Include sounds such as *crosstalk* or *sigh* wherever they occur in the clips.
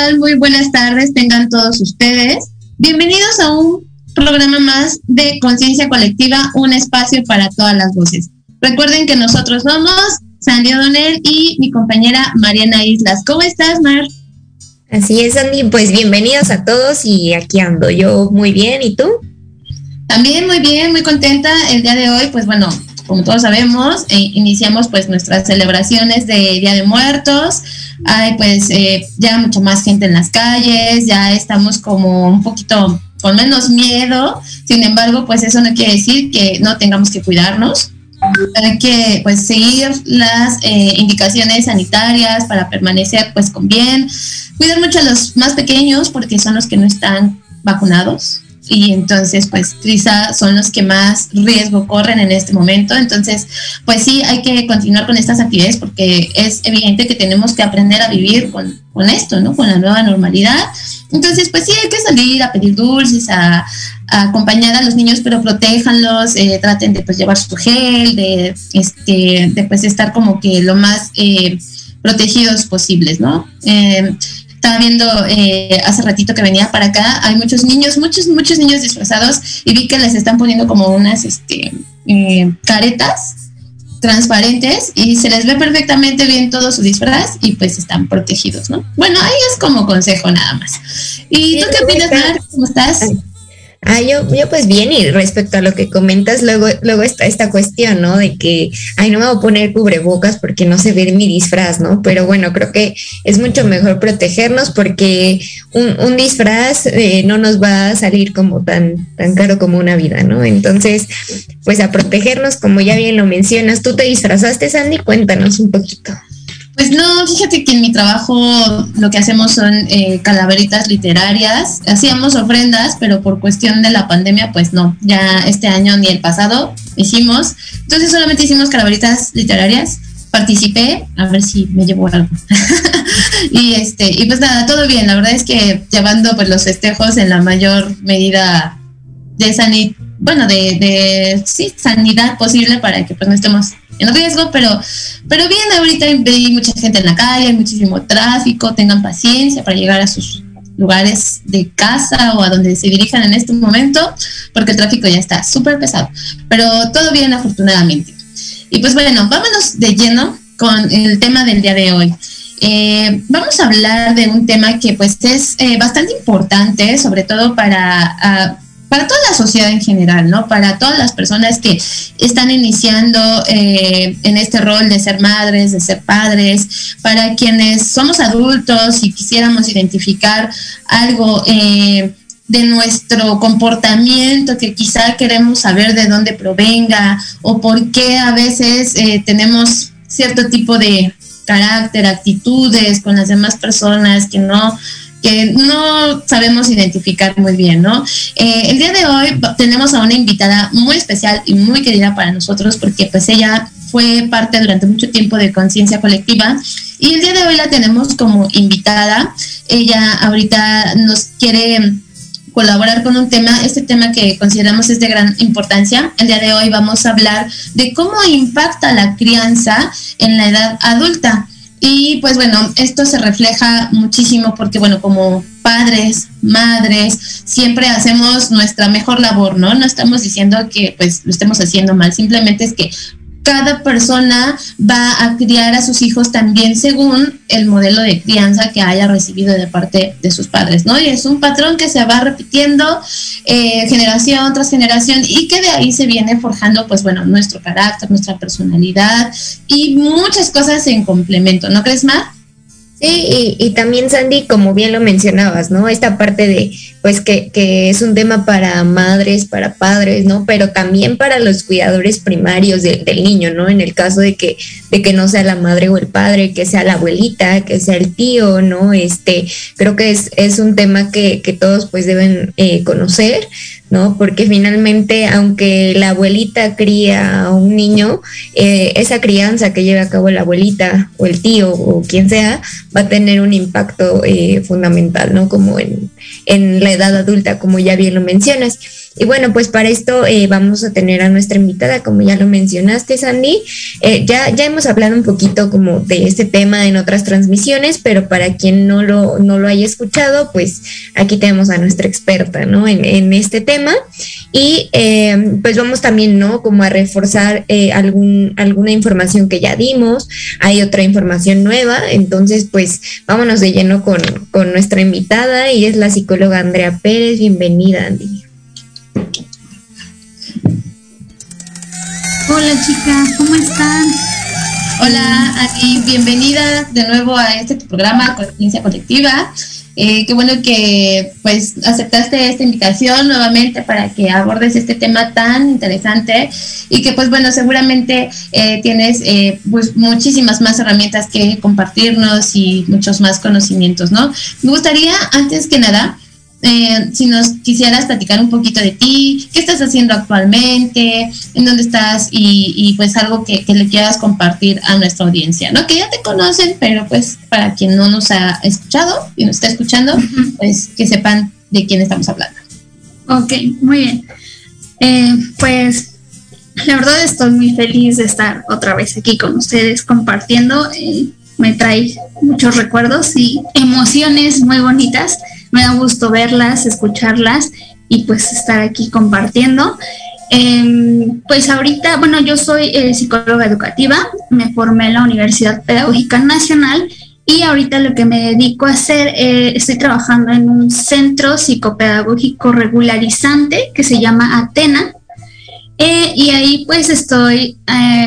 Tal? Muy buenas tardes, tengan todos ustedes. Bienvenidos a un programa más de Conciencia Colectiva, un espacio para todas las voces. Recuerden que nosotros somos Sandy O'Donnell y mi compañera Mariana Islas. ¿Cómo estás, Mar? Así es, Andy. Pues bienvenidos a todos y aquí ando yo muy bien. ¿Y tú? También muy bien, muy contenta. El día de hoy, pues bueno, como todos sabemos, eh, iniciamos pues nuestras celebraciones de Día de Muertos. Hay pues eh, ya mucha más gente en las calles, ya estamos como un poquito con menos miedo. Sin embargo, pues eso no quiere decir que no tengamos que cuidarnos. Hay que pues seguir las eh, indicaciones sanitarias para permanecer pues con bien. Cuidar mucho a los más pequeños porque son los que no están vacunados y entonces pues quizá son los que más riesgo corren en este momento. Entonces, pues sí, hay que continuar con estas actividades porque es evidente que tenemos que aprender a vivir con, con esto, ¿no? Con la nueva normalidad. Entonces, pues sí, hay que salir a pedir dulces, a, a acompañar a los niños, pero protéjanlos, eh, traten de pues llevar su gel, de, este, de pues estar como que lo más eh, protegidos posibles, ¿no? Eh, estaba viendo eh, hace ratito que venía para acá, hay muchos niños, muchos, muchos niños disfrazados y vi que les están poniendo como unas este, eh, caretas transparentes y se les ve perfectamente bien todo su disfraz y pues están protegidos, ¿no? Bueno, ahí es como consejo nada más. ¿Y tú qué opinas, Mar? ¿Cómo estás? Ah, yo, yo pues bien, y respecto a lo que comentas, luego, luego está esta cuestión, ¿no? De que, ay, no me voy a poner cubrebocas porque no se ve mi disfraz, ¿no? Pero bueno, creo que es mucho mejor protegernos porque un, un disfraz eh, no nos va a salir como tan, tan caro como una vida, ¿no? Entonces, pues a protegernos, como ya bien lo mencionas, ¿tú te disfrazaste, Sandy? Cuéntanos un poquito. Pues no, fíjate que en mi trabajo lo que hacemos son eh, calaveritas literarias. Hacíamos ofrendas, pero por cuestión de la pandemia, pues no, ya este año ni el pasado hicimos. Entonces solamente hicimos calaveritas literarias. Participé, a ver si me llevo algo. *laughs* y este, y pues nada, todo bien. La verdad es que llevando pues los festejos en la mayor medida de sanidad, bueno, de, de sí, sanidad posible para que pues no estemos en riesgo, pero, pero bien, ahorita hay mucha gente en la calle, hay muchísimo tráfico, tengan paciencia para llegar a sus lugares de casa o a donde se dirijan en este momento, porque el tráfico ya está súper pesado, pero todo bien afortunadamente. Y pues bueno, vámonos de lleno con el tema del día de hoy. Eh, vamos a hablar de un tema que pues es eh, bastante importante, sobre todo para... Para toda la sociedad en general, ¿no? Para todas las personas que están iniciando eh, en este rol de ser madres, de ser padres, para quienes somos adultos y quisiéramos identificar algo eh, de nuestro comportamiento, que quizá queremos saber de dónde provenga o por qué a veces eh, tenemos cierto tipo de carácter, actitudes con las demás personas que no que no sabemos identificar muy bien, ¿no? Eh, el día de hoy tenemos a una invitada muy especial y muy querida para nosotros porque pues ella fue parte durante mucho tiempo de conciencia colectiva y el día de hoy la tenemos como invitada. Ella ahorita nos quiere colaborar con un tema, este tema que consideramos es de gran importancia. El día de hoy vamos a hablar de cómo impacta la crianza en la edad adulta. Y pues bueno, esto se refleja muchísimo porque bueno, como padres, madres, siempre hacemos nuestra mejor labor, ¿no? No estamos diciendo que pues lo estemos haciendo mal, simplemente es que cada persona va a criar a sus hijos también según el modelo de crianza que haya recibido de parte de sus padres, ¿no? Y es un patrón que se va repitiendo eh, generación tras generación y que de ahí se viene forjando, pues bueno, nuestro carácter, nuestra personalidad y muchas cosas en complemento, ¿no crees, Mar? Sí, y, también Sandy, como bien lo mencionabas, ¿no? Esta parte de, pues que, que, es un tema para madres, para padres, ¿no? Pero también para los cuidadores primarios del niño, ¿no? En el caso de que, de que no sea la madre o el padre, que sea la abuelita, que sea el tío, ¿no? Este, creo que es, es un tema que, que todos pues deben eh, conocer, ¿no? Porque finalmente, aunque la abuelita cría a un niño, eh, esa crianza que lleva a cabo la abuelita o el tío o quien sea, va a tener un impacto eh, fundamental, ¿no? Como en, en la edad adulta, como ya bien lo mencionas. Y bueno, pues para esto eh, vamos a tener a nuestra invitada, como ya lo mencionaste, Sandy. Eh, ya, ya hemos hablado un poquito como de este tema en otras transmisiones, pero para quien no lo, no lo haya escuchado, pues aquí tenemos a nuestra experta, ¿no? En, este tema. Y eh, pues vamos también, ¿no? Como a reforzar algún, alguna información que ya dimos. Hay otra información nueva. Entonces, pues vámonos de lleno con, con nuestra invitada y es la psicóloga Andrea Pérez. Bienvenida, Andy. Hola chicas, ¿cómo están? Hola, aquí bienvenida de nuevo a este programa Conciencia Colectiva. Eh, qué bueno que pues aceptaste esta invitación nuevamente para que abordes este tema tan interesante y que pues bueno seguramente eh, tienes eh, pues muchísimas más herramientas que compartirnos y muchos más conocimientos, ¿no? Me gustaría antes que nada eh, si nos quisieras platicar un poquito de ti, qué estás haciendo actualmente, en dónde estás y, pues algo que, le quieras compartir a nuestra audiencia, ¿no? Que ya te conocen, pero pues para quien no nos ha escuchado y nos está escuchando, pues que sepan de quién estamos hablando. Ok, muy bien. Eh, pues la verdad estoy muy feliz de estar otra vez aquí con ustedes compartiendo. Eh, me trae muchos recuerdos y emociones muy bonitas me da gusto verlas, escucharlas y pues estar aquí compartiendo. Em, pues ahorita, bueno, yo soy eh, psicóloga educativa, me formé en la Universidad Pedagógica Nacional y ahorita lo que me dedico a hacer, eh, estoy trabajando en un centro psicopedagógico regularizante que se llama Atena. Eh, y ahí pues estoy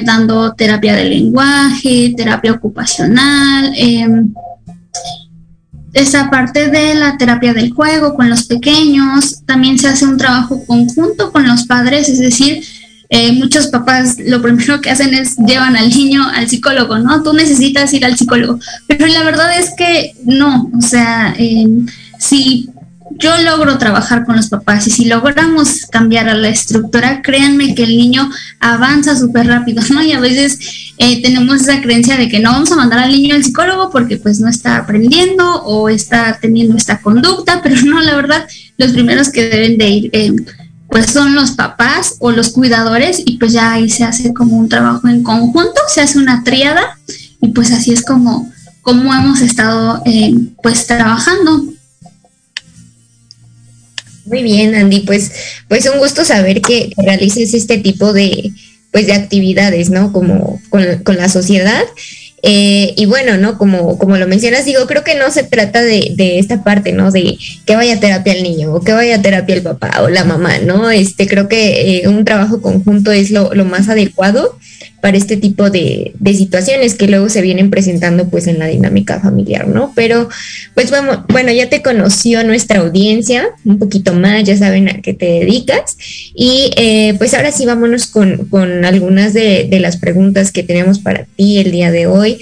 dando terapia de lenguaje, terapia ocupacional, em, esa parte de la terapia del juego con los pequeños, también se hace un trabajo conjunto con los padres, es decir, eh, muchos papás lo primero que hacen es llevan al niño al psicólogo, ¿no? Tú necesitas ir al psicólogo, pero la verdad es que no, o sea, eh, si yo logro trabajar con los papás y si logramos cambiar a la estructura, créanme que el niño avanza súper rápido, *laughs* ¿no? Y a veces eh, tenemos esa creencia de que no vamos a mandar al niño al psicólogo porque pues no está aprendiendo o está teniendo esta conducta, *laughs* pero no, la verdad, los primeros que deben de ir eh, pues son los papás o los cuidadores y pues ya ahí se hace como un trabajo en conjunto, se hace una triada y pues así es como, como hemos estado eh, pues trabajando. Muy bien, Andy, pues, pues un gusto saber que, realices este tipo de, pues, de actividades, ¿no? Como con, la sociedad. Eh, y bueno, ¿no? Como, como lo mencionas, digo, creo que no se trata de, de, esta parte, ¿no? De que vaya a terapia el niño o que vaya a terapia el papá o la mamá, ¿no? Este, creo que eh, un trabajo conjunto es lo, lo más adecuado para este tipo de, situaciones que luego se vienen presentando pues en la dinámica familiar, ¿no? Pero pues vamos, bueno, ya te conoció nuestra audiencia un poquito más, ya saben a qué te dedicas y eh, pues ahora sí vámonos con, algunas de, las preguntas que tenemos para ti el día de hoy.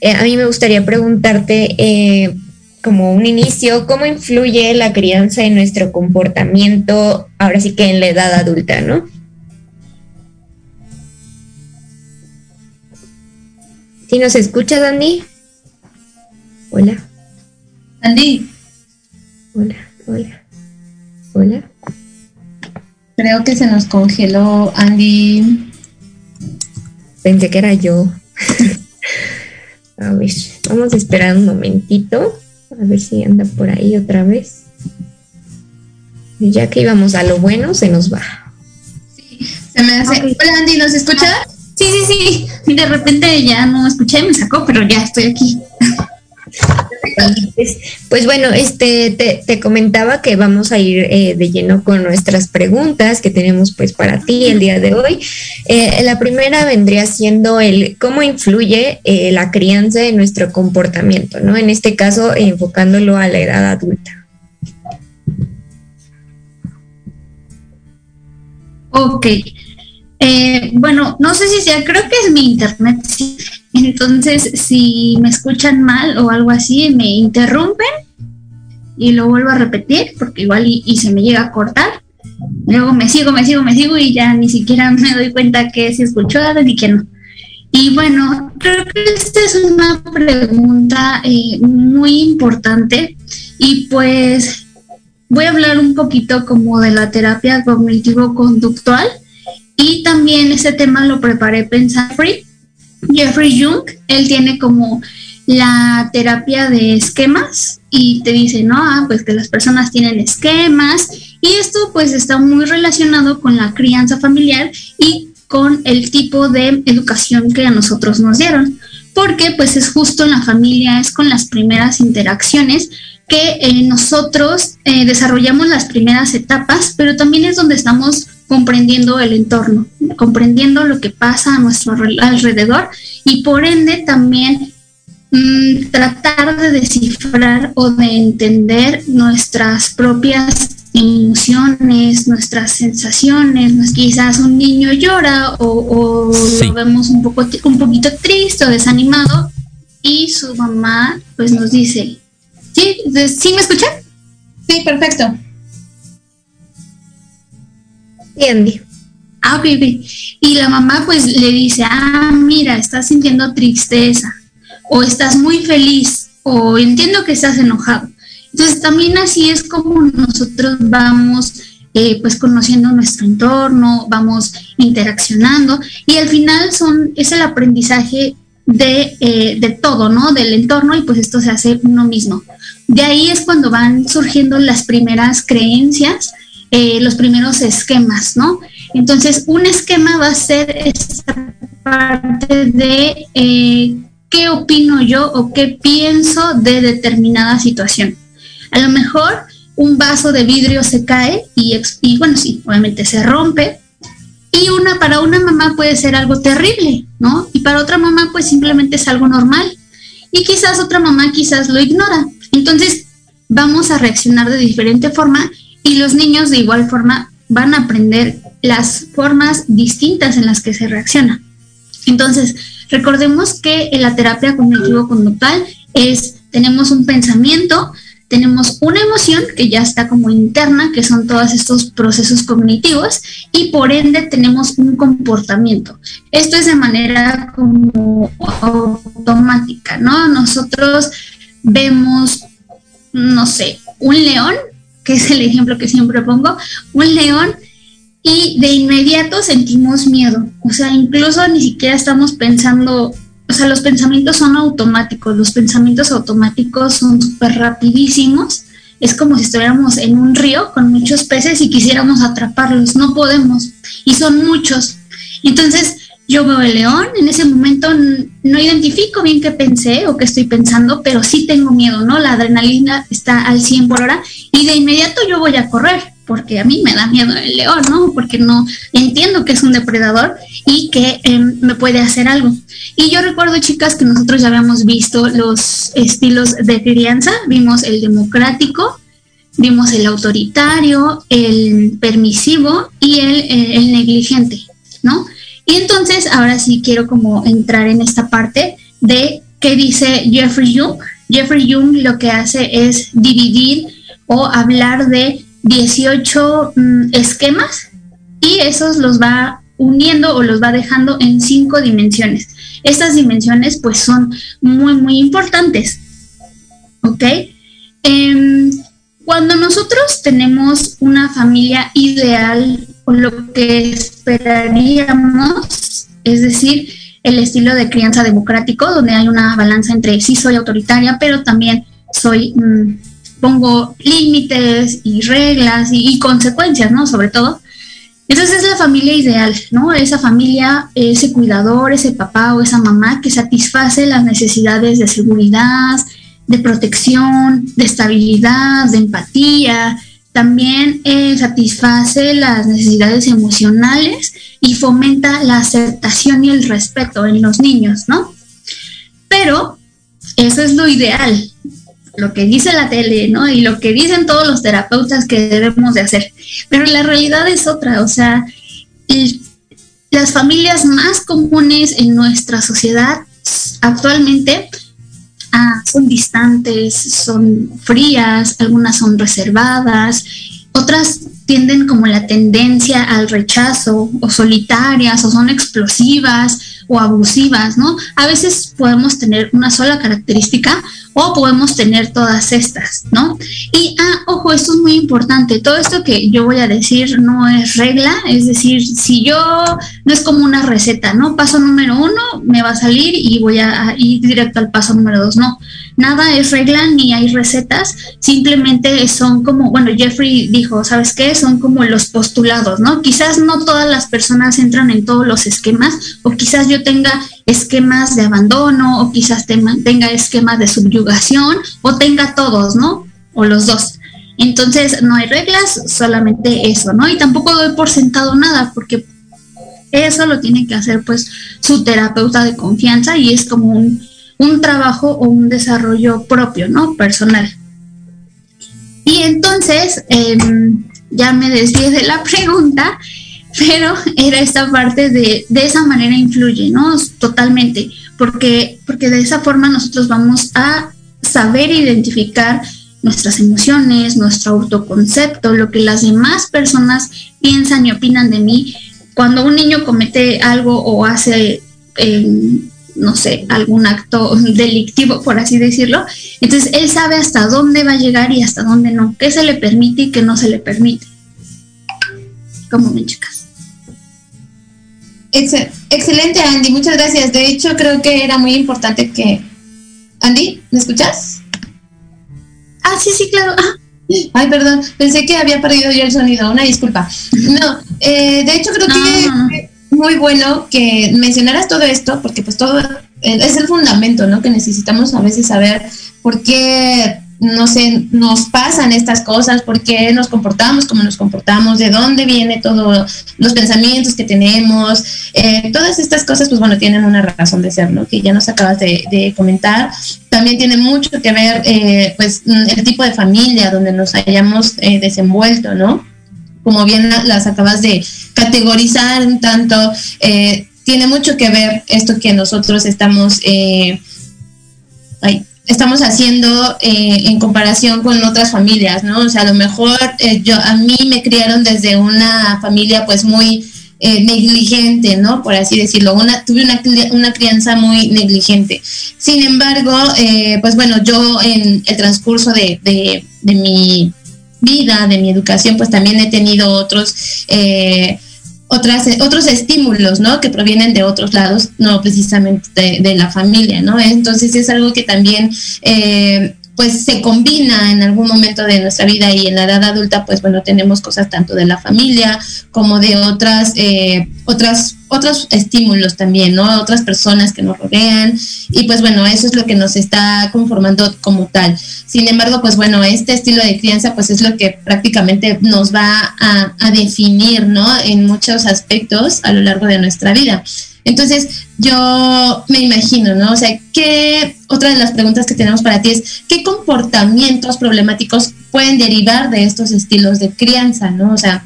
Eh, a mí me gustaría preguntarte... Eh, como un inicio, ¿cómo influye la crianza en nuestro comportamiento, ahora sí que en la edad adulta, ¿no? ¿Sí nos escucha, Andy? Hola. Andy. Hola, hola. Hola. Creo que se nos congeló Andy. Pensé que era yo. *laughs* a ver, vamos a esperar un momentito. A ver si anda por ahí otra vez. Y ya que íbamos a lo bueno, se nos va. Sí, se me hace. Hola Andy, ¿nos escucha? Sí, sí, sí. De repente ya no escuché, me sacó, pero ya estoy aquí. *laughs* Pues, pues, bueno, este te, comentaba que vamos a ir eh, de lleno con nuestras preguntas que tenemos pues para ti el día de hoy. Eh, la primera vendría siendo el cómo influye eh, la crianza en nuestro comportamiento, ¿no? En este caso, enfocándolo a la edad adulta. Ok. Bueno, no sé si sea, creo que es mi internet. Entonces, si me escuchan mal o algo así, me interrumpen y lo vuelvo a repetir porque igual y, se me llega a cortar. Luego me sigo, me sigo, me sigo y ya ni siquiera *laughs* me doy cuenta que se escuchó ni que no. Y bueno, creo que esta es una pregunta eh, muy importante y pues voy a hablar un poquito como de la terapia cognitivo-conductual y también ese tema lo preparé pensando Jeffrey. Jung, él tiene como la terapia de esquemas y te dice, no, ah, pues que las personas tienen esquemas. Y esto pues está muy relacionado con la crianza familiar y con el tipo de educación que a nosotros nos dieron, porque pues es justo en la familia, es con las primeras interacciones que eh, nosotros eh, desarrollamos las primeras etapas, pero también es donde estamos comprendiendo el entorno, comprendiendo lo que pasa a nuestro alrededor y por ende también mm, tratar de descifrar o de entender nuestras propias emociones, nuestras sensaciones, quizás un niño llora o, lo vemos un poco un poquito triste o desanimado y su mamá pues nos dice, ¿sí? ¿Sí me escuchan? Sí, perfecto. Andy. Ah, ok, Y la mamá pues le dice, ah, mira, estás sintiendo tristeza, o estás muy feliz, o entiendo que estás enojado. Entonces también así es como nosotros vamos eh, pues conociendo nuestro entorno, vamos interaccionando y al final son, es el aprendizaje de, eh, de, todo, ¿no? Del entorno y pues esto se hace uno mismo. De ahí es cuando van surgiendo las primeras creencias eh, los primeros esquemas, ¿no? Entonces, un esquema va a ser esta parte de eh, qué opino yo o qué pienso de determinada situación. A lo mejor un vaso de vidrio se cae y, y bueno, sí, obviamente se rompe, y una para una mamá puede ser algo terrible, ¿no? Y para otra mamá pues simplemente es algo normal. Y quizás otra mamá quizás lo ignora. Entonces vamos a reaccionar de diferente forma y los niños de igual forma van a aprender las formas distintas en las que se reacciona. Entonces, recordemos que en la terapia cognitivo-conductual es, tenemos un pensamiento, tenemos una emoción que ya está como interna, que son todos estos procesos cognitivos, y por ende tenemos un comportamiento. Esto es de manera como automática, ¿no? Nosotros vemos, no sé, un león que es el ejemplo que siempre pongo, un león y de inmediato sentimos miedo. O sea, incluso ni siquiera estamos pensando, o sea, los pensamientos son automáticos, los pensamientos automáticos son súper rapidísimos. Es como si estuviéramos en un río con muchos peces y quisiéramos atraparlos. No podemos. Y son muchos. Entonces, yo veo el león, en ese momento no identifico bien qué pensé o qué estoy pensando, pero sí tengo miedo, ¿no? La adrenalina está al 100 por hora y de inmediato yo voy a correr, porque a mí me da miedo el león, ¿no? Porque no entiendo que es un depredador y que em, me puede hacer algo. Y yo recuerdo, chicas, que nosotros ya habíamos visto los estilos de crianza, vimos el democrático, vimos el autoritario, el permisivo y el, eh, el negligente, ¿no? Y entonces ahora sí quiero como entrar en esta parte de qué dice Jeffrey Jung. Jeffrey Jung lo que hace es dividir o hablar de 18 mm, esquemas y esos los va uniendo o los va dejando en cinco dimensiones. Estas dimensiones pues son muy, muy importantes. ¿Ok? Em, cuando nosotros tenemos una familia ideal lo que esperaríamos, es decir, el estilo de crianza democrático, donde hay una balanza entre sí soy autoritaria, pero también soy mm, pongo límites y reglas y, consecuencias, ¿no? Sobre todo. Entonces es la familia ideal, ¿no? Esa familia, ese cuidador, ese papá o esa mamá que satisface las necesidades de seguridad, de protección, de estabilidad, de empatía. También eh, satisface las necesidades emocionales y fomenta la aceptación y el respeto en los niños, ¿no? Pero eso es lo ideal, lo que dice la tele, ¿no? Y lo que dicen todos los terapeutas que debemos de hacer. Pero la realidad es otra, o sea, las familias más comunes en nuestra sociedad actualmente ah, son distantes, son frías, algunas son reservadas, otras tienden como la tendencia al rechazo o solitarias o son explosivas o abusivas, ¿no? A veces podemos tener una sola característica o podemos tener todas estas, ¿no? Y, ah, ojo, esto es muy importante, todo esto que yo voy a decir no es regla, es decir, si yo, no es como una receta, ¿no? Paso número uno, me va a salir y voy a ir directo al paso número dos, no, nada es regla ni hay recetas, simplemente son como, bueno, Jeffrey dijo, ¿sabes qué? Son como los postulados, ¿no? Quizás no todas las personas entran en todos los esquemas o quizás yo tenga esquemas de abandono o quizás tenga esquemas de subyugación o tenga todos, ¿no? O los dos. Entonces, no hay reglas, solamente eso, ¿no? Y tampoco doy por sentado nada, porque eso lo tiene que hacer pues su terapeuta de confianza y es como un, un trabajo o un desarrollo propio, ¿no? Personal. Y entonces, em, ya me desvié de la *laughs* pregunta, pero era esta parte de, de esa manera influye, ¿no? Totalmente, porque, porque de esa forma nosotros vamos a saber identificar nuestras emociones, nuestro autoconcepto, lo que las demás personas piensan y opinan de mí. Cuando un niño comete algo o hace, em, no sé, algún acto *laughs* delictivo, por así decirlo, entonces él sabe hasta dónde va a llegar y hasta dónde no, qué se le permite y qué no se le permite. ¿Cómo me chicas? excelente, Andy, muchas gracias. De hecho, creo que era muy importante que... Andy, ¿me escuchas? Ah, sí, sí, claro. Ah. Ay, perdón, pensé que había perdido yo el sonido, una disculpa. No, eh, de hecho creo que muy bueno que mencionaras todo esto, porque pues todo eh, es el fundamento, ¿no? Que necesitamos a veces saber por qué no sé, nos pasan estas cosas, por qué nos comportamos como nos comportamos, de dónde viene todos los pensamientos que tenemos, eh, todas estas cosas, pues bueno, tienen una razón de ser, ¿no? Que ya nos acabas de, comentar. También tiene mucho que ver, eh, pues, el tipo de familia donde nos hayamos eh, desenvuelto, ¿no? Como bien las acabas de categorizar un tanto, tiene mucho que ver esto que nosotros estamos... Ay, estamos haciendo eh, en comparación con otras familias, ¿no? O sea, a lo mejor eh, yo a mí me criaron desde una familia pues muy eh, negligente, ¿no? Por así decirlo, una, tuve una, una crianza muy negligente. Sin embargo, pues bueno, yo en el transcurso de, de, de, mi vida, de mi educación, pues también he tenido otros otras, otros estímulos, ¿no? Que provienen de otros lados, no precisamente de, la familia, ¿no? Entonces es algo que también, eh, pues se combina en algún momento de nuestra vida y en la edad adulta, pues bueno, tenemos cosas tanto de la familia como de otras, eh, otras, otros estímulos también, ¿no? Otras personas que nos rodean y pues bueno, eso es lo que nos está conformando como tal. Sin embargo, pues bueno, este estilo de crianza pues es lo que prácticamente nos va a, a definir, ¿no? En muchos aspectos a lo largo de nuestra vida. Entonces, yo me imagino, ¿no? O sea, ¿qué, otra de las preguntas que tenemos para ti es, ¿qué comportamientos problemáticos pueden derivar de estos estilos de crianza, ¿no? O sea,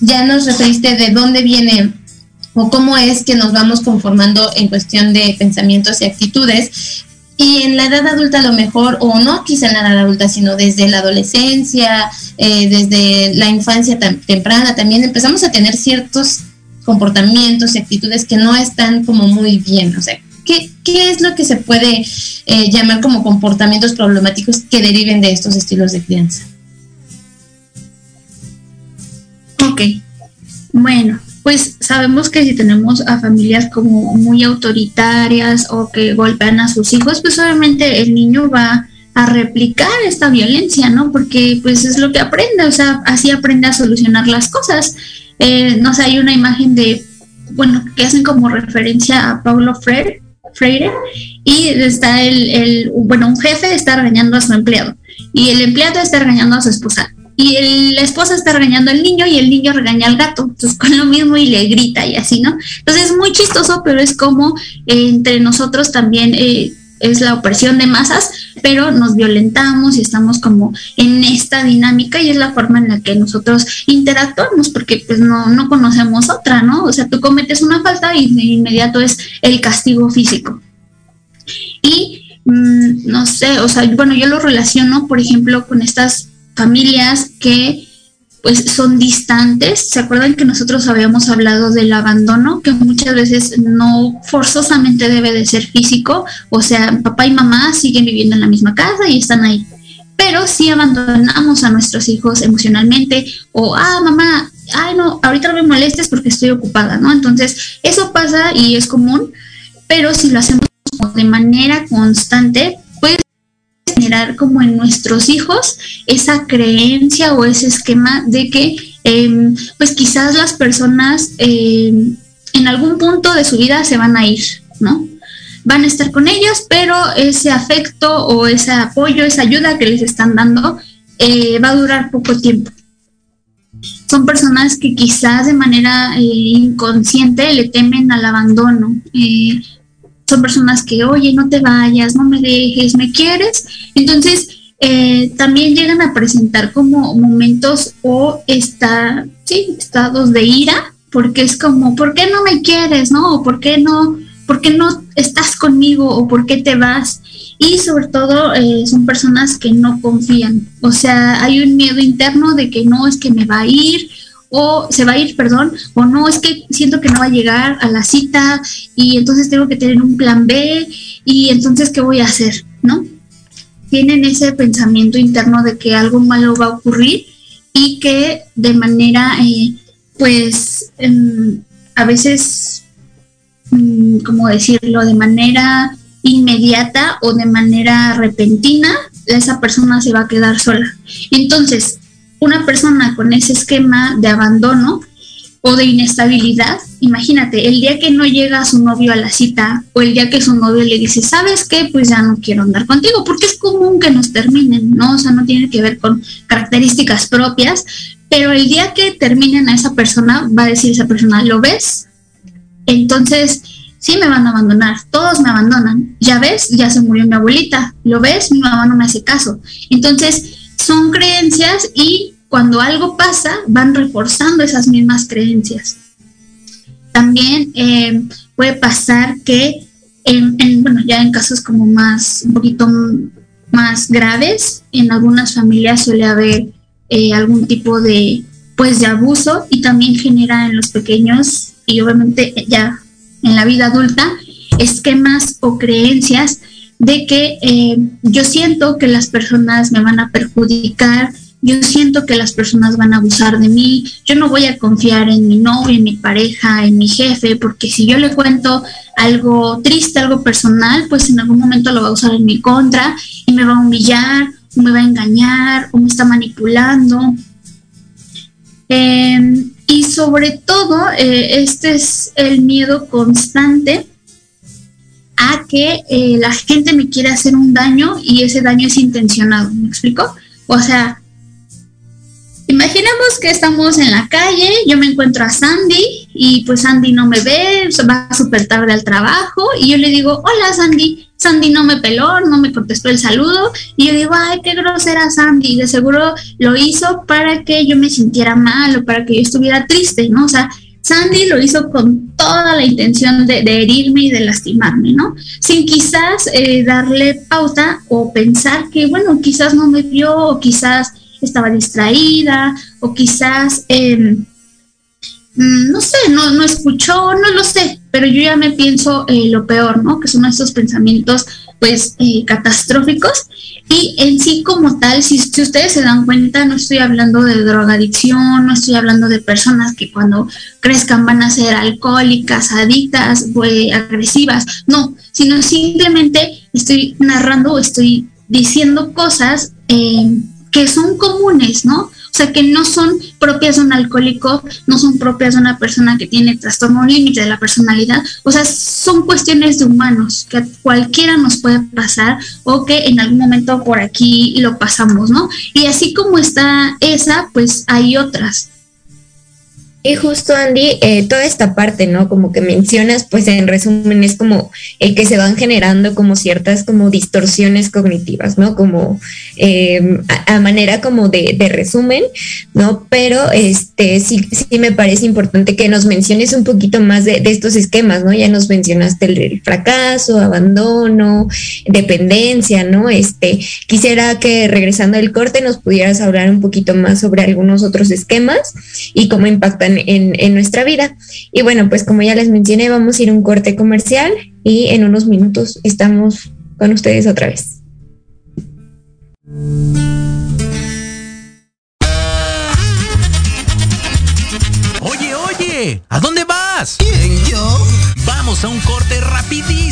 ya nos referiste de dónde viene o cómo es que nos vamos conformando en cuestión de pensamientos y actitudes. Y en la edad adulta a lo mejor, o no quizá en la edad adulta, sino desde la adolescencia, eh, desde la infancia temprana, también empezamos a tener ciertos comportamientos y actitudes que no están como muy bien. O sea, ¿qué, qué es lo que se puede eh, llamar como comportamientos problemáticos que deriven de estos estilos de crianza? Ok, bueno, pues sabemos que si tenemos a familias como muy autoritarias o que golpean a sus hijos, pues obviamente el niño va a replicar esta violencia, ¿no? Porque pues es lo que aprende, o sea, así aprende a solucionar las cosas. Eh, no sé, hay una imagen de, bueno, que hacen como referencia a Paulo Freire, Freire y está el, el, bueno, un jefe está regañando a su empleado y el empleado está regañando a su esposa y el, la esposa está regañando al niño y el niño regaña al gato, entonces con lo mismo y le grita y así, ¿no? Entonces es muy chistoso, pero es como eh, entre nosotros también eh, es la opresión de masas, pero nos violentamos y estamos como en esta dinámica y es la forma en la que nosotros interactuamos, porque pues no, no conocemos otra, ¿no? O sea, tú cometes una falta y de inmediato es el castigo físico. Y mmm, no sé, o sea, bueno, yo lo relaciono, por ejemplo, con estas familias que pues son distantes. ¿Se acuerdan que nosotros habíamos hablado del abandono? Que muchas veces no forzosamente debe de ser físico, o sea, papá y mamá siguen viviendo en la misma casa y están ahí. Pero si abandonamos a nuestros hijos emocionalmente, o, ah, mamá, ay, no, ahorita no me molestes porque estoy ocupada, ¿no? Entonces, eso pasa y es común, pero si lo hacemos de manera constante, como en nuestros hijos esa creencia o ese esquema de que eh, pues quizás las personas eh, en algún punto de su vida se van a ir, ¿no? Van a estar con ellos, pero ese afecto o ese apoyo, esa ayuda que les están dando eh, va a durar poco tiempo. Son personas que quizás de manera eh, inconsciente le temen al abandono, eh, son personas que, oye, no te vayas, no me dejes, me quieres. Entonces, eh, también llegan a presentar como momentos o está, sí, estados de ira, porque es como, ¿por qué no me quieres? ¿No? ¿O por qué no, por qué no estás conmigo? ¿O por qué te vas? Y sobre todo eh, son personas que no confían. O sea, hay un miedo interno de que no es que me va a ir, o se va a ir, perdón, o no, es que siento que no va a llegar a la cita y entonces tengo que tener un plan B y entonces, ¿qué voy a hacer? ¿No? Tienen ese pensamiento interno de que algo malo va a ocurrir y que de manera, eh, pues, eh, a veces, mm, ¿cómo decirlo? De manera inmediata o de manera repentina, esa persona se va a quedar sola. Entonces, una persona con ese esquema de abandono o de inestabilidad, imagínate, el día que no llega su novio a la cita o el día que su novio le dice, ¿sabes qué? Pues ya no quiero andar contigo, porque es común que nos terminen, ¿no? O sea, no tiene que ver con características propias, pero el día que terminen a esa persona, va a decir esa persona, ¿lo ves? Entonces, sí me van a abandonar, todos me abandonan, ya ves, ya se murió mi abuelita, ¿lo ves? Mi mamá no me hace caso. Entonces, son creencias y cuando algo pasa van reforzando esas mismas creencias. También eh, puede pasar que, en, en, bueno, ya en casos como más, un poquito más graves, en algunas familias suele haber eh, algún tipo de, pues, de abuso y también genera en los pequeños y obviamente ya en la vida adulta esquemas o creencias de que eh, yo siento que las personas me van a perjudicar, yo siento que las personas van a abusar de mí, yo no voy a confiar en mi novio, en mi pareja, en mi jefe, porque si yo le cuento algo triste, algo personal, pues en algún momento lo va a usar en mi contra y me va a humillar, o me va a engañar, o me está manipulando. Eh, y sobre todo, eh, este es el miedo constante a que eh, la gente me quiera hacer un daño y ese daño es intencionado. ¿Me explico? O sea, imaginemos que estamos en la calle, yo me encuentro a Sandy y pues Sandy no me ve, va súper tarde al trabajo y yo le digo, hola Sandy, Sandy no me peló, no me contestó el saludo y yo digo, ay, qué grosera Sandy, de seguro lo hizo para que yo me sintiera mal o para que yo estuviera triste, ¿no? O sea, Sandy lo hizo con toda la intención de, herirme y de lastimarme, ¿no? Sin quizás eh, darle pauta o pensar que, bueno, quizás no me vio o quizás estaba distraída o quizás, em, mm, no sé, no, no escuchó, no lo sé, pero yo ya me pienso eh, lo peor, ¿no? Que son estos pensamientos, pues, eh, catastróficos. Y en sí como tal, si, ustedes se dan cuenta, no estoy hablando de drogadicción, no estoy hablando de personas que cuando crezcan van a ser alcohólicas, adictas, pues, agresivas, no, sino simplemente estoy narrando estoy diciendo cosas eh, que son comunes, ¿no? O sea, que no son propias de un alcohólico, no son propias de una persona que tiene trastorno límite de la personalidad. O sea, son cuestiones de humanos que a cualquiera nos puede pasar o que en algún momento por aquí lo pasamos, ¿no? Y así como está esa, pues hay otras. Y justo, Andy, eh, toda esta parte, ¿no? Como que mencionas, pues en resumen es como el que se van generando como ciertas como distorsiones cognitivas, ¿no? Como em, a, manera como de, resumen, ¿no? Pero este sí, sí me parece importante que nos menciones un poquito más de, estos esquemas, ¿no? Ya nos mencionaste el, fracaso, abandono, dependencia, ¿no? Este, quisiera que regresando al corte nos pudieras hablar un poquito más sobre algunos otros esquemas y cómo impactan en, nuestra vida. Y bueno, pues como ya les mencioné, vamos a ir a un corte comercial y en unos minutos estamos con ustedes otra vez. Oye, oye, ¿a dónde vas? ¿Quién, yo? Vamos a un corte rapidísimo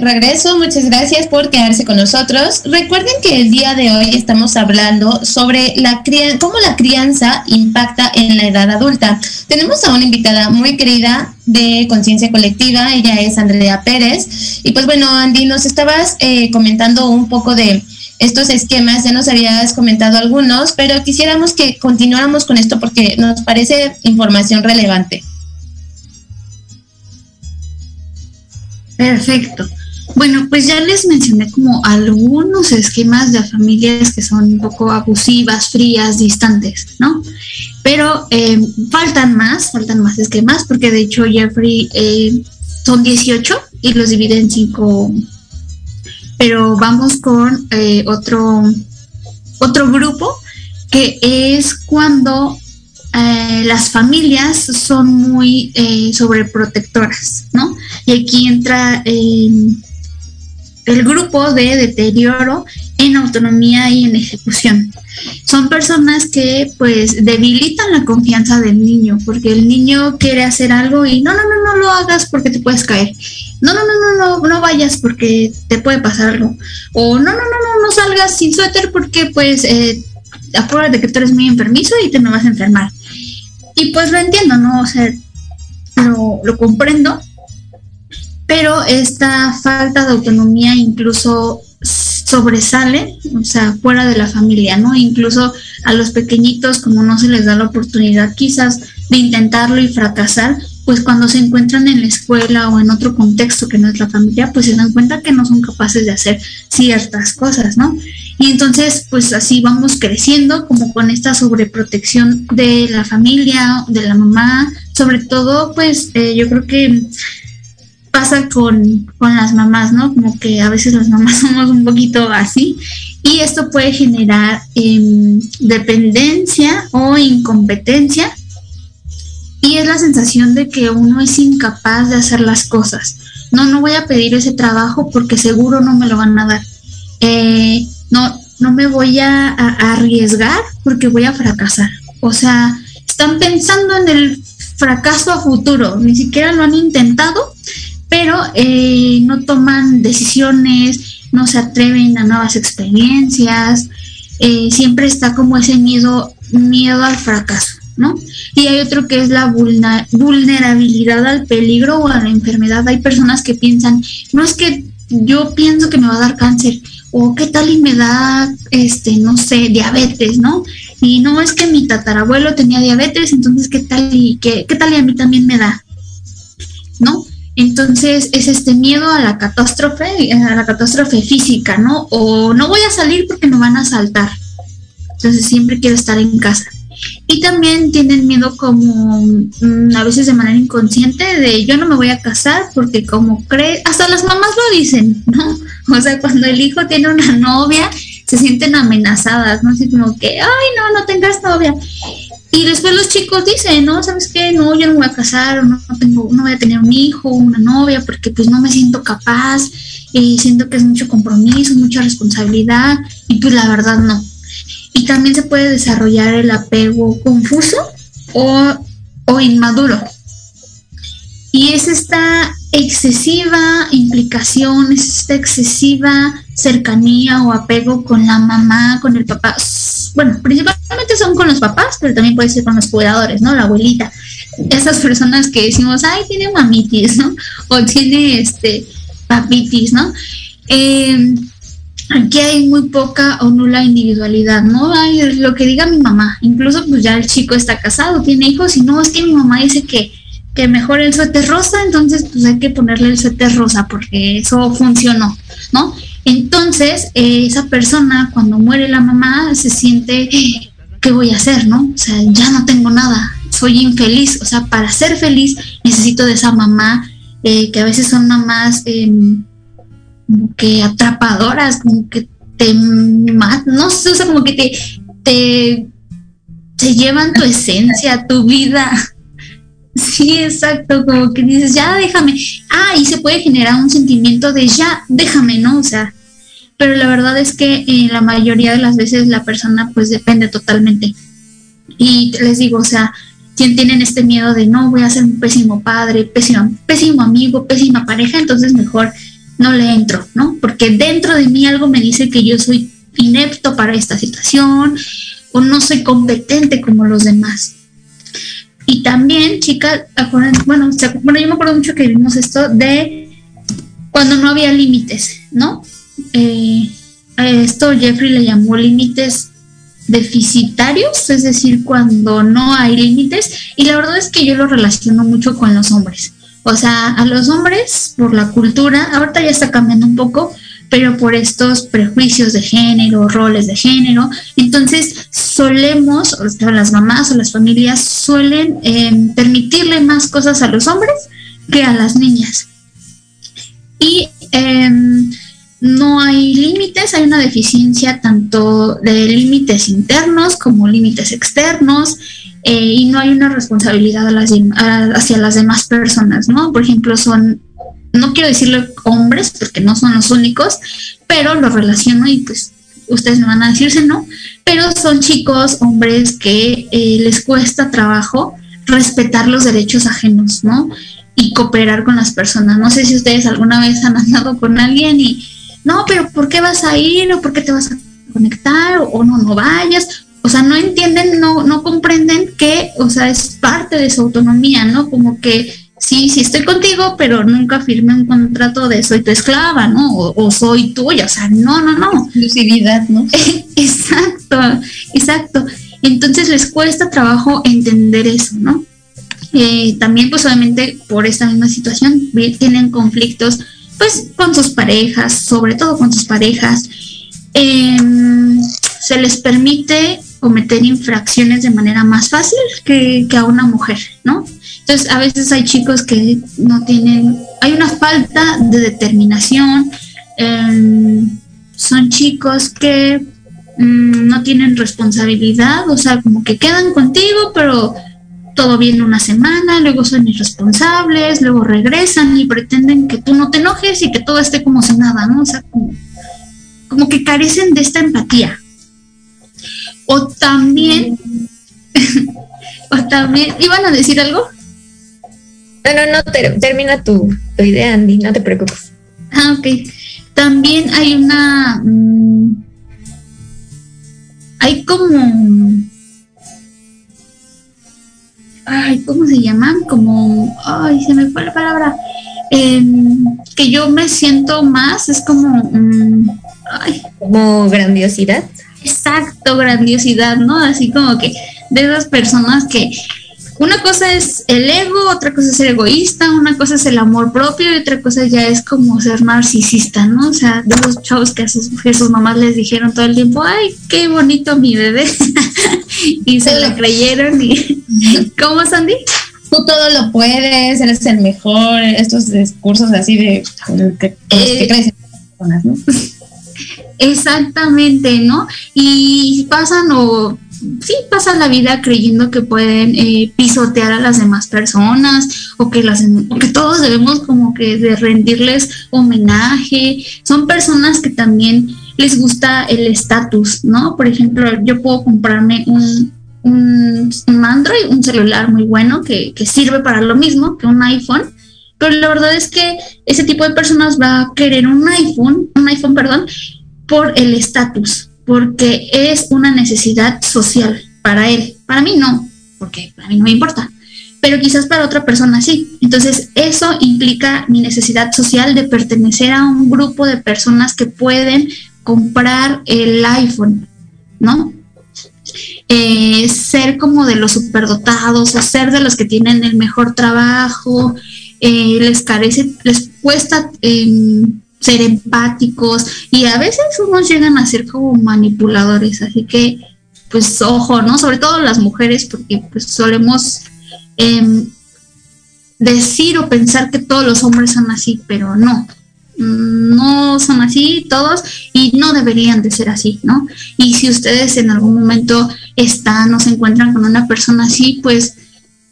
Regreso, muchas gracias por quedarse con nosotros. Recuerden que el día de hoy estamos hablando sobre la cómo la crianza impacta en la edad adulta. Tenemos a una invitada muy querida de conciencia colectiva, ella es Andrea Pérez. Y pues bueno, Andy, nos estabas eh, comentando un poco de estos esquemas, ya nos habías comentado algunos, pero quisiéramos que continuáramos con esto porque nos parece información relevante. Perfecto. Bueno, pues ya les mencioné como algunos esquemas de familias que son un poco abusivas, frías, distantes, ¿no? Pero eh, faltan más, faltan más esquemas, porque de hecho Jeffrey eh, son 18 y los divide en 5. Pero vamos con eh, otro, otro grupo que es cuando las familias son muy sobreprotectoras, ¿no? Y aquí entra el grupo de deterioro en autonomía y en ejecución. Son personas que pues debilitan la confianza del niño, porque el niño quiere hacer algo y no, no, no, no lo hagas porque te puedes caer. No, no, no, no, no, no vayas porque te puede pasar algo. O no, no, no, no, no salgas sin suéter porque pues eh, de que tú eres muy enfermizo y te me vas a enfermar. Y pues lo entiendo, ¿no? O sea, lo, lo comprendo, pero esta falta de autonomía incluso sobresale, o sea, fuera de la familia, ¿no? Incluso a los pequeñitos, como no se les da la oportunidad quizás de intentarlo y fracasar, pues cuando se encuentran en la escuela o en otro contexto que no es la familia, pues se dan cuenta que no son capaces de hacer ciertas cosas, ¿no? Y entonces, pues así vamos creciendo, como con esta sobreprotección de la familia, de la mamá, sobre todo, pues eh, yo creo que pasa con, las mamás, ¿no? Como que a veces las mamás *laughs* somos un poquito así y esto puede generar em, dependencia o incompetencia y es la sensación de que uno es incapaz de hacer las cosas. No, no voy a pedir ese trabajo porque seguro no me lo van a dar. Eh, no, no me voy a, a arriesgar porque voy a fracasar. O sea, están pensando en el fracaso a futuro, ni siquiera lo han intentado pero eh, no toman decisiones, no se atreven a nuevas experiencias, eh, siempre está como ese miedo, miedo al fracaso, ¿no? Y hay otro que es la vulnerabilidad al peligro o a la enfermedad. Hay personas que piensan, no es que yo pienso que me va a dar cáncer, o qué tal y me da, este, no sé, diabetes, ¿no? Y no es que mi tatarabuelo tenía diabetes, entonces qué tal y qué, qué tal y a mí también me da, ¿no? Entonces es este miedo a la catástrofe, a la catástrofe física, ¿no? O no voy a salir porque me van a asaltar. Entonces siempre quiero estar en casa. Y también tienen miedo como mm, a veces de manera inconsciente de yo no me voy a casar porque como cree, hasta las mamás lo dicen, ¿no? *laughs* O sea, cuando el hijo tiene una novia, se sienten amenazadas, ¿no? Así como que, ay, no, no tengas novia. Y después los chicos dicen, no, ¿sabes qué? No, yo no voy a casar, no, tengo, no voy a tener un hijo, una novia, porque pues no me siento capaz, y siento que es mucho compromiso, mucha responsabilidad, y pues la verdad no. Y también se puede desarrollar el apego confuso o, o inmaduro. Y es esta excesiva implicación, es esta excesiva cercanía o apego con la mamá, con el papá. Bueno, principalmente son con los papás, pero también puede ser con los cuidadores, ¿no? La abuelita. Esas personas que decimos, ay, tiene mamitis, ¿no? *laughs* O tiene este papitis, ¿no? Eh, aquí hay muy poca o nula individualidad, ¿no? Hay lo que diga mi mamá, incluso pues ya el chico está casado, tiene hijos y no, es que mi mamá dice que, que mejor el suéter rosa, entonces pues hay que ponerle el suéter rosa porque eso funcionó, ¿no? Entonces, eh, esa persona cuando muere la mamá se siente, ¿qué voy a hacer, no? O sea, ya no tengo nada, soy infeliz, o sea, para ser feliz necesito de esa mamá, eh, que a veces son mamás... Eh, como que atrapadoras, como que te no sé, o sea, como que te, te llevan tu esencia, tu vida. Sí, exacto, como que dices, ya déjame. Ah, y se puede generar un sentimiento de ya, déjame, ¿no? O sea, pero la verdad es que en la mayoría de las veces la persona pues depende totalmente. Y les digo, o sea, tienen este miedo de no, voy a ser un pésimo padre, pésimo, pésimo amigo, pésima pareja, entonces mejor no le entro, ¿no? Porque dentro de mí algo me dice que yo soy inepto para esta situación o no soy competente como los demás. Y también, chicas, bueno, bueno, yo me acuerdo mucho que vimos esto de cuando no había límites, ¿no? Eh, esto Jeffrey le llamó límites deficitarios, es decir, cuando no hay límites. Y la verdad es que yo lo relaciono mucho con los hombres. O sea, a los hombres, por la cultura, ahorita ya está cambiando un poco, pero por estos prejuicios de género, roles de género, entonces solemos, o sea, las mamás o las familias suelen em, permitirle más cosas a los hombres que a las niñas. Y em, no hay límites, hay una deficiencia tanto de límites internos como límites externos. Eh, y no hay una responsabilidad hacia las demás personas, ¿no? Por ejemplo, son, no quiero decirle hombres, porque no son los únicos, pero lo relaciono y pues ustedes me van a decirse no, pero son chicos, hombres que eh, les cuesta trabajo respetar los derechos ajenos, ¿no? Y cooperar con las personas. No sé si ustedes alguna vez han andado con alguien y, no, pero ¿por qué vas a ir? ¿O por qué te vas a conectar? ¿O no, no vayas? o sea, no entienden, no, no comprenden que, o sea, es parte de su autonomía, ¿no? Como que sí, sí estoy contigo, pero nunca firmé un contrato de soy tu esclava, ¿no? O, soy tuya, o sea, no, no, no. Exclusividad, ¿no? *laughs* exacto, exacto. Entonces les cuesta trabajo entender eso, ¿no? Eh, también, pues obviamente, por esta misma situación, tienen conflictos, pues, con sus parejas, sobre todo con sus parejas. Em, se les permite cometer infracciones de manera más fácil que, a una mujer, ¿no? Entonces, a veces hay chicos que no tienen, hay una falta de determinación, em, son chicos que mm, no tienen responsabilidad, o sea, como que quedan contigo, pero todo viene una semana, luego son irresponsables, luego regresan y pretenden que tú no te enojes y que todo esté como si nada, ¿no? O sea, como que carecen de esta empatía. O también, *laughs* o también, ¿iban a decir algo? No, no, no, termina tu, idea, Andy, no te preocupes. Ah, ok. También hay una... Mm, hay como... Ay, ¿cómo se llaman? Como... Ay, se me fue la palabra. Em, que yo me siento más, es como... Mm, ay. Como grandiosidad. Exacto, grandiosidad, ¿no? Así como que de esas personas que una cosa es el ego, otra cosa es ser egoísta, una cosa es el amor propio y otra cosa ya es como ser narcisista, ¿no? O sea, de esos chavos que a sus, mamás les dijeron todo el tiempo, ay, qué bonito mi bebé, *laughs* y se lo creyeron y... *laughs* ¿Cómo, Sandy? Tú todo lo puedes, eres el mejor, estos discursos así de que, que eh, crecen personas, ¿no? Exactamente, ¿no? Y pasan o sí pasan la vida creyendo que pueden eh, pisotear a las demás personas o que las que todos debemos como que de rendirles homenaje. Son personas que también les gusta el estatus, ¿no? Por ejemplo, yo puedo comprarme un un, Android, un celular muy bueno que, que sirve para lo mismo que un iPhone, pero la verdad es que ese tipo de personas va a querer un iPhone, un iPhone, perdón, por el estatus, porque es una necesidad social para él. Para mí no, porque a mí no me importa, pero quizás para otra persona sí. Entonces, eso implica mi necesidad social de pertenecer a un grupo de personas que pueden comprar el iPhone, ¿no? Eh, ser como de los superdotados o ser de los que tienen el mejor trabajo, eh, les carece, les cuesta em, ser empáticos y a veces unos llegan a ser como manipuladores, así que pues ojo, ¿no? Sobre todo las mujeres, porque pues solemos em, decir o pensar que todos los hombres son así, pero no, no son así todos y no deberían de ser así, ¿no? Y si ustedes en algún momento están o se encuentran con una persona así, pues,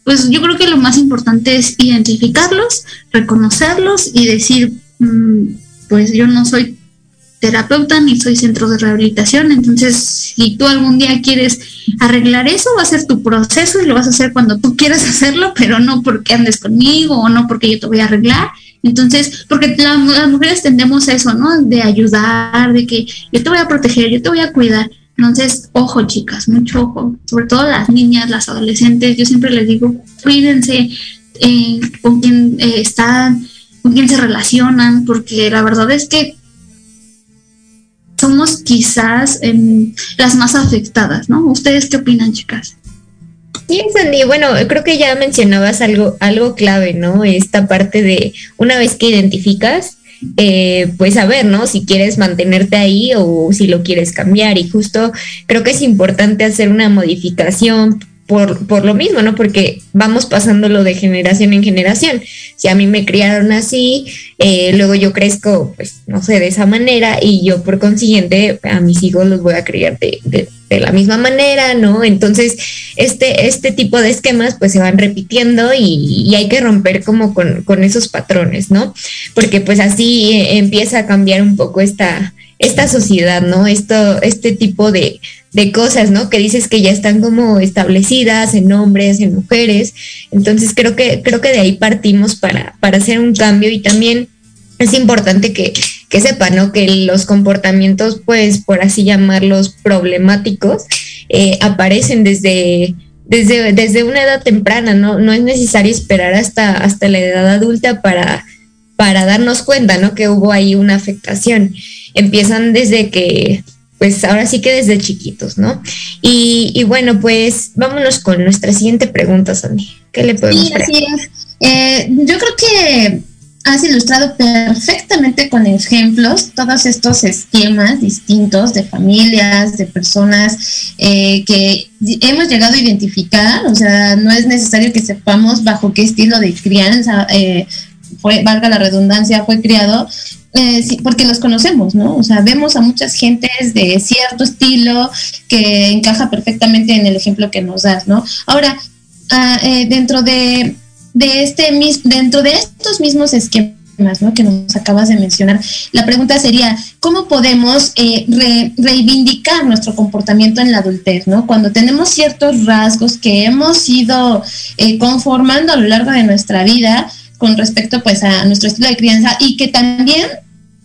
pues yo creo que lo más importante es identificarlos, reconocerlos y decir, mm, pues yo no soy terapeuta ni soy centro de rehabilitación, entonces si tú algún día quieres arreglar eso, va a ser tu proceso y lo vas a hacer cuando tú quieras *laughs* hacerlo, pero no porque andes conmigo o no porque yo te voy a arreglar. Entonces, porque las mujeres tendemos a eso, ¿no? De ayudar, de que yo te voy a proteger, yo te voy a cuidar. Entonces, ojo chicas, mucho ojo, sobre todo las niñas, las adolescentes, yo siempre les digo, cuídense eh, con quién eh, están, con quién se relacionan, porque la verdad es que somos quizás em, las más afectadas, ¿no? ¿Ustedes qué opinan, chicas? Sí, Sandy, bueno, creo que ya mencionabas algo, algo clave, ¿no? Esta parte de una vez que identificas, eh, pues a ver, ¿no? Si quieres mantenerte ahí o si lo quieres cambiar. Y justo creo que es importante hacer una modificación por, por lo mismo, ¿no? Porque vamos pasándolo de generación en generación. Si a mí me criaron así, eh, luego yo crezco, pues, no sé, de esa manera y yo por consiguiente a mis hijos los voy a criar de, de, la misma manera, ¿no? Entonces, este, este tipo de esquemas pues se van repitiendo y, y hay que romper como con, con, esos patrones, ¿no? Porque pues así empieza a cambiar un poco esta, esta sociedad, ¿no? Esto, este tipo de, de cosas, ¿no? Que dices que ya están como establecidas en hombres, en mujeres. Entonces creo que, creo que de ahí partimos para, para hacer un cambio y también es importante que, que sepan, ¿no? Que los comportamientos, pues, por así llamarlos, problemáticos, eh, aparecen desde, desde, desde una edad temprana, ¿no? No es necesario esperar hasta, hasta la edad adulta para, para darnos cuenta, ¿no? Que hubo ahí una afectación. Empiezan desde que pues ahora sí que desde chiquitos, ¿no? Y, bueno, pues vámonos con nuestra siguiente pregunta, Sony. ¿Qué le podemos sí, así es. Eh, yo creo que has ilustrado perfectamente con ejemplos todos estos esquemas distintos de familias, de personas eh, que hemos llegado a identificar, o sea, no es necesario que sepamos bajo qué estilo de crianza eh, fue, valga la redundancia, fue criado, eh, sí, porque los conocemos, ¿no? O sea, vemos a muchas gentes de cierto estilo que encaja perfectamente en el ejemplo que nos das, ¿no? Ahora, ah, eh, dentro de, de este dentro de estos mismos esquemas ¿no? que nos acabas de mencionar. La pregunta sería, ¿cómo podemos eh, reivindicar nuestro comportamiento en la adultez? ¿no? Cuando tenemos ciertos rasgos que hemos ido eh, conformando a lo largo de nuestra vida con respecto pues a nuestro estilo de crianza y que también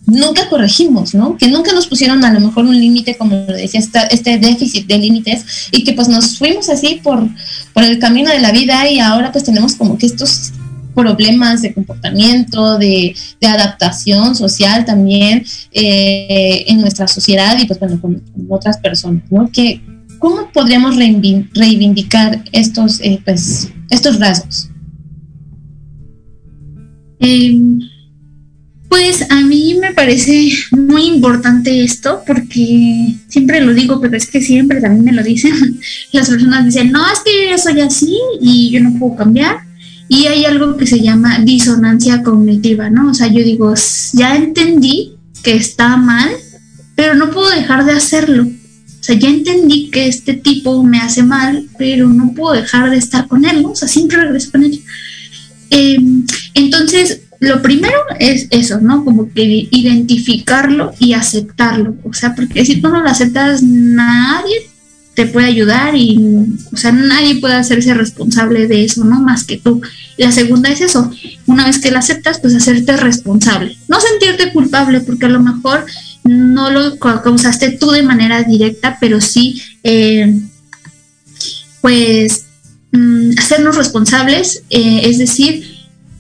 nunca corregimos, ¿no? Que nunca nos pusieron a lo mejor un límite, como lo decía, este déficit de límites, y que pues nos fuimos así por, por el camino de la vida y ahora pues tenemos como que estos problemas de comportamiento, de, de adaptación social también eh, en nuestra sociedad y pues bueno, con, otras personas, ¿no? Que, ¿Cómo podríamos reivindicar estos, eh, pues, estos rasgos? Eh, pues a mí me parece muy importante esto porque siempre lo digo, pero es que siempre también me lo dicen. *laughs* Las personas dicen, no, es que yo soy así y yo no puedo cambiar. Y hay algo que se llama disonancia cognitiva, ¿no? O sea, yo digo, ya entendí que está mal, pero no puedo dejar de hacerlo. O sea, ya entendí que este tipo me hace mal, pero no puedo dejar de estar con él. O sea, siempre regreso con él. Eh, entonces, lo primero es eso, ¿no? Como que identificarlo y aceptarlo. O sea, porque si tú no lo aceptas, nadie te puede ayudar y, o sea, nadie puede hacerse responsable de eso, ¿no? Más que tú. La segunda es eso, una vez que la aceptas, pues hacerte responsable. No sentirte culpable, porque a lo mejor no lo causaste tú de manera directa, pero sí, eh, pues, mm, hacernos responsables, eh, es decir,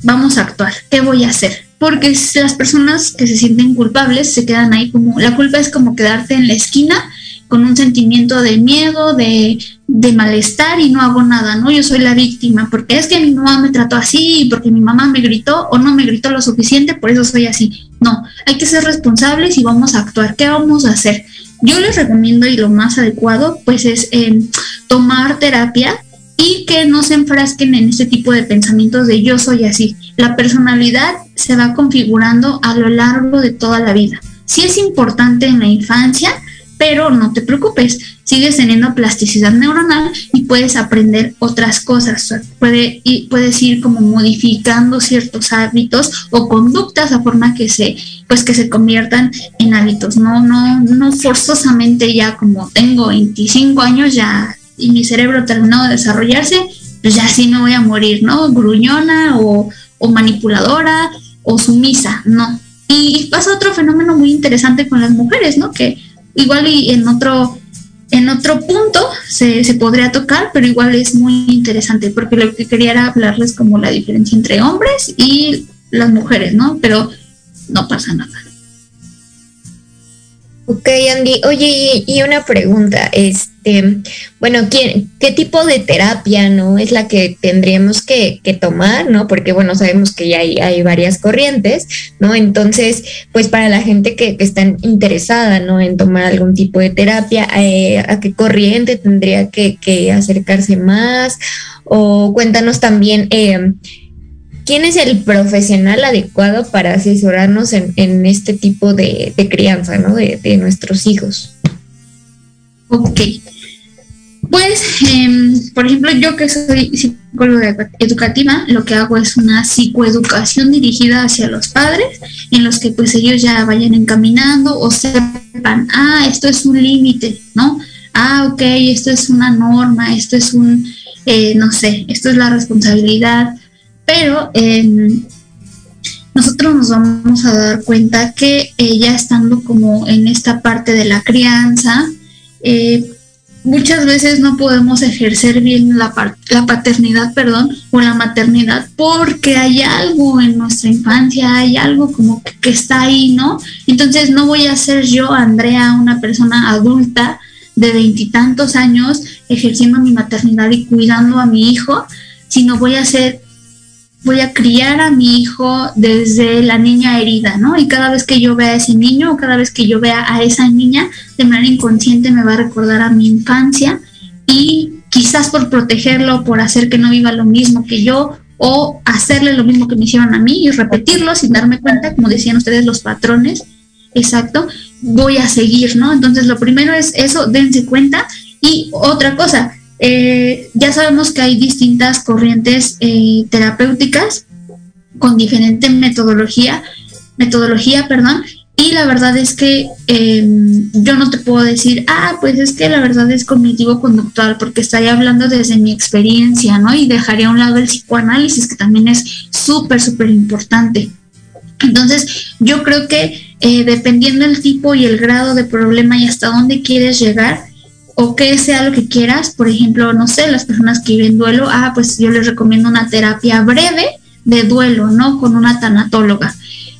vamos a actuar, ¿qué voy a hacer? Porque las personas que se sienten culpables se quedan ahí como, la culpa es como quedarte en la esquina con un sentimiento de miedo, de, de, malestar y no hago nada, ¿no? Yo soy la víctima, porque es que mi mamá me trató así, porque mi mamá me gritó o no me gritó lo suficiente, por eso soy así. No, hay que ser responsables y vamos a actuar. ¿Qué vamos a hacer? Yo les recomiendo y lo más adecuado, pues es eh, tomar terapia y que no se enfrasquen en este tipo de pensamientos de yo soy así. La personalidad se va configurando a lo largo de toda la vida. Sí es importante en la infancia, pero no te preocupes, sigues teniendo plasticidad neuronal y puedes aprender otras cosas. Puede, puedes ir como modificando ciertos hábitos o conductas a forma que se, pues que se conviertan en hábitos. No, no, no forzosamente ya como tengo 25 años ya y mi cerebro terminó de desarrollarse, pues ya sí me voy a morir, ¿no? Gruñona o, o manipuladora o sumisa, no. Y pasa otro fenómeno muy interesante con las mujeres, ¿no? Que igual y en otro, en otro punto se, se, podría tocar, pero igual es muy interesante, porque lo que quería era hablarles como la diferencia entre hombres y las mujeres, ¿no? Pero no pasa nada. Ok, Andy. Oye, y, una pregunta, este, bueno, ¿quién, ¿qué tipo de terapia, no, es la que tendríamos que, que tomar, no? Porque, bueno, sabemos que ya hay, varias corrientes, ¿no? Entonces, pues para la gente que, que está interesada, ¿no? En tomar algún tipo de terapia, eh, ¿a qué corriente tendría que, que, acercarse más? O cuéntanos también, eh, ¿quién es el profesional adecuado para asesorarnos en, este tipo de, crianza, ¿no? De, nuestros hijos. Ok. Pues, eh, por ejemplo, yo que soy psicóloga educativa, lo que hago es una psicoeducación dirigida hacia los padres, en los que pues ellos ya vayan encaminando o sepan, ah, esto es un límite, ¿no? Ah, ok, esto es una norma, esto es un, eh, no sé, esto es la responsabilidad, pero eh, nosotros nos vamos a dar cuenta que eh, ya estando como en esta parte de la crianza, eh, muchas veces no podemos ejercer bien la, la paternidad, perdón, o la maternidad, porque hay algo en nuestra infancia, hay algo como que está ahí, ¿no? Entonces no voy a ser yo, Andrea, una persona adulta de veintitantos años, ejerciendo mi maternidad y cuidando a mi hijo, sino voy a ser voy a criar a mi hijo desde la niña herida, ¿no? Y cada vez que yo vea a ese niño o cada vez que yo vea a esa niña, de manera inconsciente me va a recordar a mi infancia y quizás por protegerlo, por hacer que no viva lo mismo que yo o hacerle lo mismo que me hicieron a mí y repetirlo sin darme cuenta, como decían ustedes, los patrones, exacto, voy a seguir, ¿no? Entonces lo primero es eso, dense cuenta y otra cosa, eh, ya sabemos que hay distintas corrientes eh, terapéuticas con diferente metodología, metodología, perdón, y la verdad es que eh, yo no te puedo decir, ah, pues es que la verdad es cognitivo-conductual, porque estaría hablando desde mi experiencia, ¿no? Y dejaría a un lado el psicoanálisis, que también es súper, súper importante. Entonces, yo creo que eh, dependiendo del tipo y el grado de problema y hasta dónde quieres llegar, o que sea lo que quieras, por ejemplo, no sé, las personas que viven duelo, ah, pues yo les recomiendo una terapia breve de duelo, ¿no? Con una tanatóloga.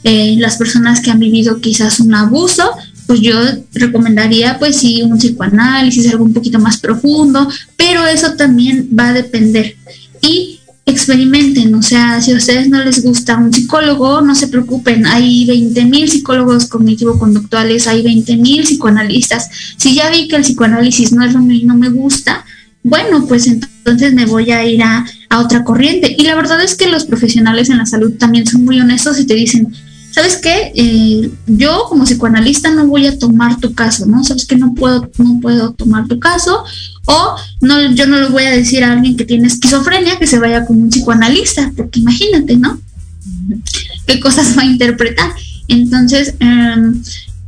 Eh, las personas que han vivido quizás un abuso, pues yo recomendaría pues sí un psicoanálisis, algo un poquito más profundo, pero eso también va a depender. Y experimenten, o sea, si a ustedes no les gusta un psicólogo, no se preocupen, hay 20 mil psicólogos cognitivo-conductuales, hay 20 mil psicoanalistas. Si ya vi que el psicoanálisis no es lo mío y no me gusta, bueno, pues entonces me voy a ir a, a, otra corriente. Y la verdad es que los profesionales en la salud también son muy honestos y te dicen, ¿sabes qué? Eh, yo como psicoanalista no voy a tomar tu caso, ¿no? ¿Sabes que no puedo, no puedo tomar tu caso? O no, yo no le voy a decir a alguien que tiene esquizofrenia que se vaya con un psicoanalista, porque imagínate, ¿no? ¿Qué cosas va a interpretar? Entonces, eh,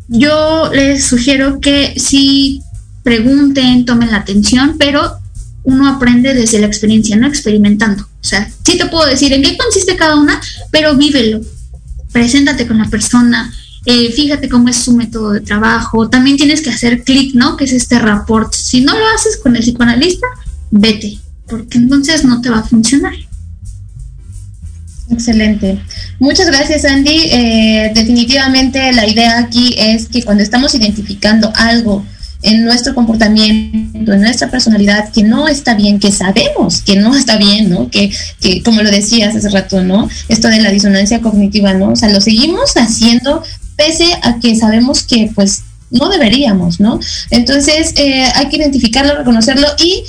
yo les sugiero que si pregunten, tomen la atención, pero uno aprende desde la experiencia, no experimentando. O sea, sí te puedo decir en qué consiste cada una, pero vívelo. Preséntate con la persona, eh, fíjate cómo es su método de trabajo. También tienes que hacer clic, ¿no? Que es este rapport. Si no lo haces con el psicoanalista, vete, porque entonces no te va a funcionar. Excelente. Muchas gracias, Andy. Eh, definitivamente la idea aquí es que cuando estamos identificando algo en nuestro comportamiento, en nuestra personalidad, que no está bien, que sabemos que no está bien, ¿no? Que, que como lo decías hace rato, ¿no? Esto de la disonancia cognitiva, ¿no? O sea, lo seguimos haciendo pese a que sabemos que pues no deberíamos, ¿no? Entonces eh, hay que identificarlo, reconocerlo y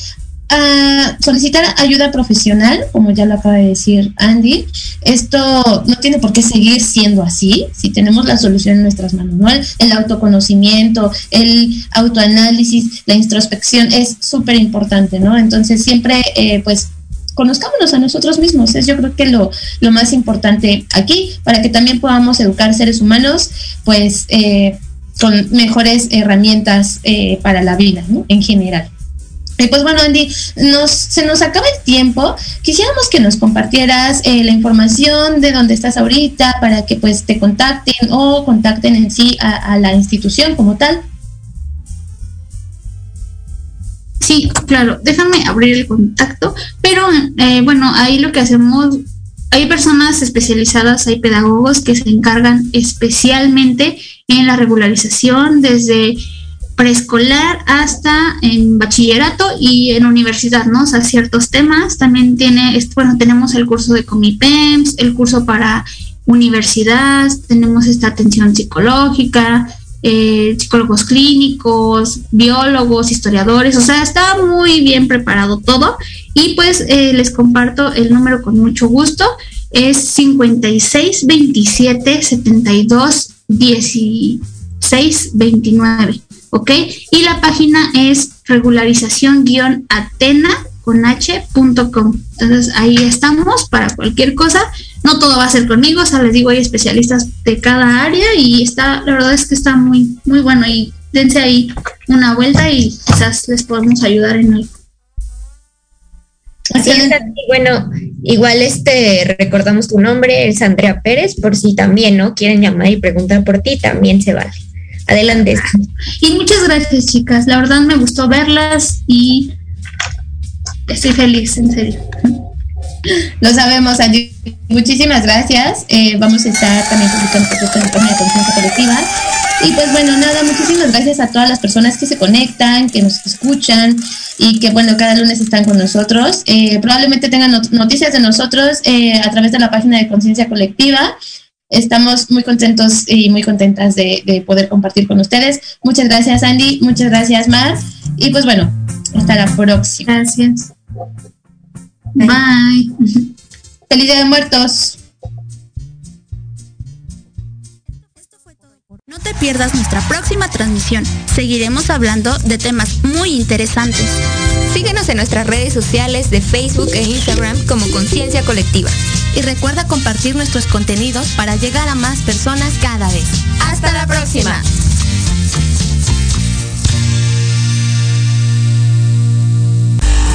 uh, solicitar ayuda profesional, como ya lo acaba de decir Andy. Esto no tiene por qué seguir siendo así si tenemos la solución en nuestras manos, ¿no? El, autoconocimiento, el autoanálisis, la introspección es súper importante, ¿no? Entonces siempre, eh, pues, conozcámonos a nosotros mismos. Es yo creo que lo, lo más importante aquí, para que también podamos educar seres humanos, pues eh, con mejores herramientas eh, para la vida, ¿no? En general. Y pues bueno, Andy, nos, se nos acaba el tiempo. Quisiéramos que nos compartieras eh, la información de dónde estás ahorita para que pues te contacten o contacten en sí a la institución como tal. Sí, claro, déjame abrir el contacto, pero eh, bueno, ahí lo que hacemos, hay personas especializadas, hay pedagogos que se encargan especialmente en la regularización desde preescolar hasta en bachillerato y en universidad, ¿no? O sea, ciertos temas. También tiene, bueno, tenemos el curso de Comipems, el curso para universidad, tenemos esta atención psicológica, eh, psicólogos clínicos, biólogos, historiadores, o sea, está muy bien preparado todo. Y pues eh, les comparto el número con mucho gusto, es 56 27 72 16 29, ¿ok? Y la página es regularización-atena con h.com. Entonces ahí estamos para cualquier cosa. No todo va a ser conmigo, o sea, les digo, hay especialistas de cada área y está, la verdad es que está muy, muy bueno y dense ahí una vuelta y quizás les podemos ayudar en algo. Así es, bueno, igual este recordamos tu nombre, es Andrea Pérez, por si también no quieren llamar y preguntar por ti, también se vale. Adelante. Y muchas gracias, chicas. La verdad me gustó verlas y estoy feliz, en serio. Lo sabemos, Andy. Muchísimas gracias. Eh, vamos a estar también publicando en la página de conciencia colectiva. Y pues bueno, nada, muchísimas gracias a todas las personas que se conectan, que nos escuchan y que bueno, cada lunes están con nosotros. Eh, probablemente tengan noticias de nosotros eh, a través de la página de conciencia colectiva. Estamos muy contentos y muy contentas de, de poder compartir con ustedes. Muchas gracias, Andy. Muchas gracias, Mar. Y pues bueno, hasta la próxima. Gracias. Bye. *laughs* Feliz Día de Muertos. No te pierdas nuestra próxima transmisión. Seguiremos hablando de temas muy interesantes. Síguenos en nuestras redes sociales de Facebook e Instagram como Conciencia Colectiva. Y recuerda compartir nuestros contenidos para llegar a más personas cada vez. Hasta la próxima.